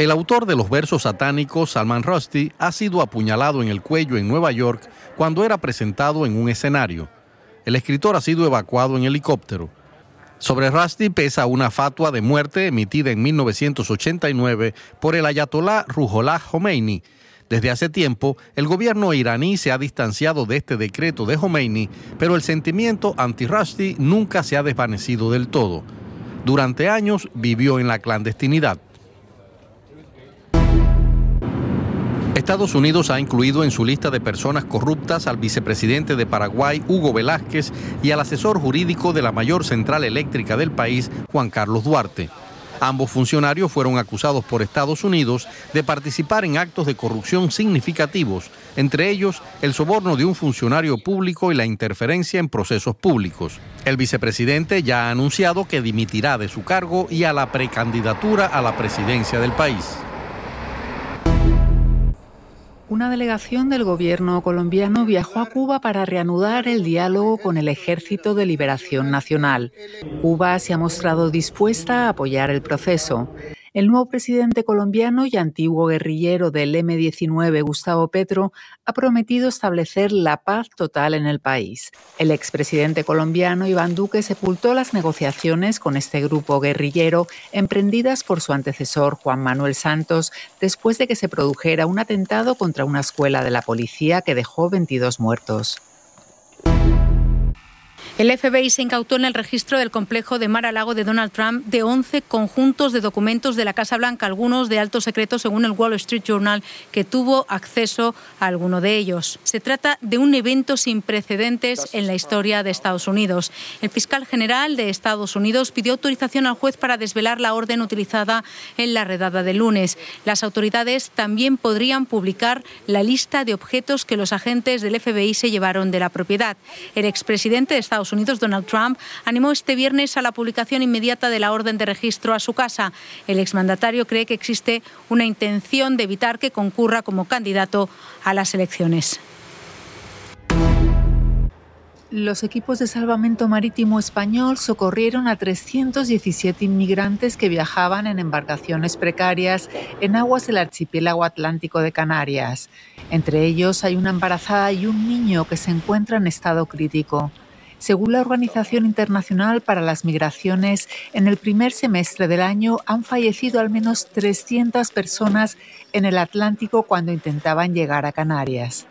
El autor de los versos satánicos, Salman Rushdie, ha sido apuñalado en el cuello en Nueva York cuando era presentado en un escenario. El escritor ha sido evacuado en helicóptero. Sobre Rushdie pesa una fatua de muerte emitida en 1989 por el ayatolá Ruhollah Khomeini. Desde hace tiempo, el gobierno iraní se ha distanciado de este decreto de Khomeini, pero el sentimiento anti-Rushdie nunca se ha desvanecido del todo. Durante años vivió en la clandestinidad. Estados Unidos ha incluido en su lista de personas corruptas al vicepresidente de Paraguay, Hugo Velázquez, y al asesor jurídico de la mayor central eléctrica del país, Juan Carlos Duarte. Ambos funcionarios fueron acusados por Estados Unidos de participar en actos de corrupción significativos, entre ellos el soborno de un funcionario público y la interferencia en procesos públicos. El vicepresidente ya ha anunciado que dimitirá de su cargo y a la precandidatura a la presidencia del país. Una delegación del gobierno colombiano viajó a Cuba para reanudar el diálogo con el Ejército de Liberación Nacional. Cuba se ha mostrado dispuesta a apoyar el proceso. El nuevo presidente colombiano y antiguo guerrillero del M-19, Gustavo Petro, ha prometido establecer la paz total en el país. El expresidente colombiano Iván Duque sepultó las negociaciones con este grupo guerrillero emprendidas por su antecesor Juan Manuel Santos después de que se produjera un atentado contra una escuela de la policía que dejó 22 muertos. El FBI se incautó en el registro del complejo de Mar-a-Lago de Donald Trump de 11 conjuntos de documentos de la Casa Blanca, algunos de alto secreto según el Wall Street Journal, que tuvo acceso a alguno de ellos. Se trata de un evento sin precedentes en la historia de Estados Unidos. El fiscal general de Estados Unidos pidió autorización al juez para desvelar la orden utilizada en la redada de lunes. Las autoridades también podrían publicar la lista de objetos que los agentes del FBI se llevaron de la propiedad. El expresidente de Unidos, Donald Trump, animó este viernes a la publicación inmediata de la orden de registro a su casa. El exmandatario cree que existe una intención de evitar que concurra como candidato a las elecciones. Los equipos de salvamento marítimo español socorrieron a 317 inmigrantes que viajaban en embarcaciones precarias en aguas del archipiélago atlántico de Canarias. Entre ellos hay una embarazada y un niño que se encuentra en estado crítico. Según la Organización Internacional para las Migraciones, en el primer semestre del año han fallecido al menos 300 personas en el Atlántico cuando intentaban llegar a Canarias.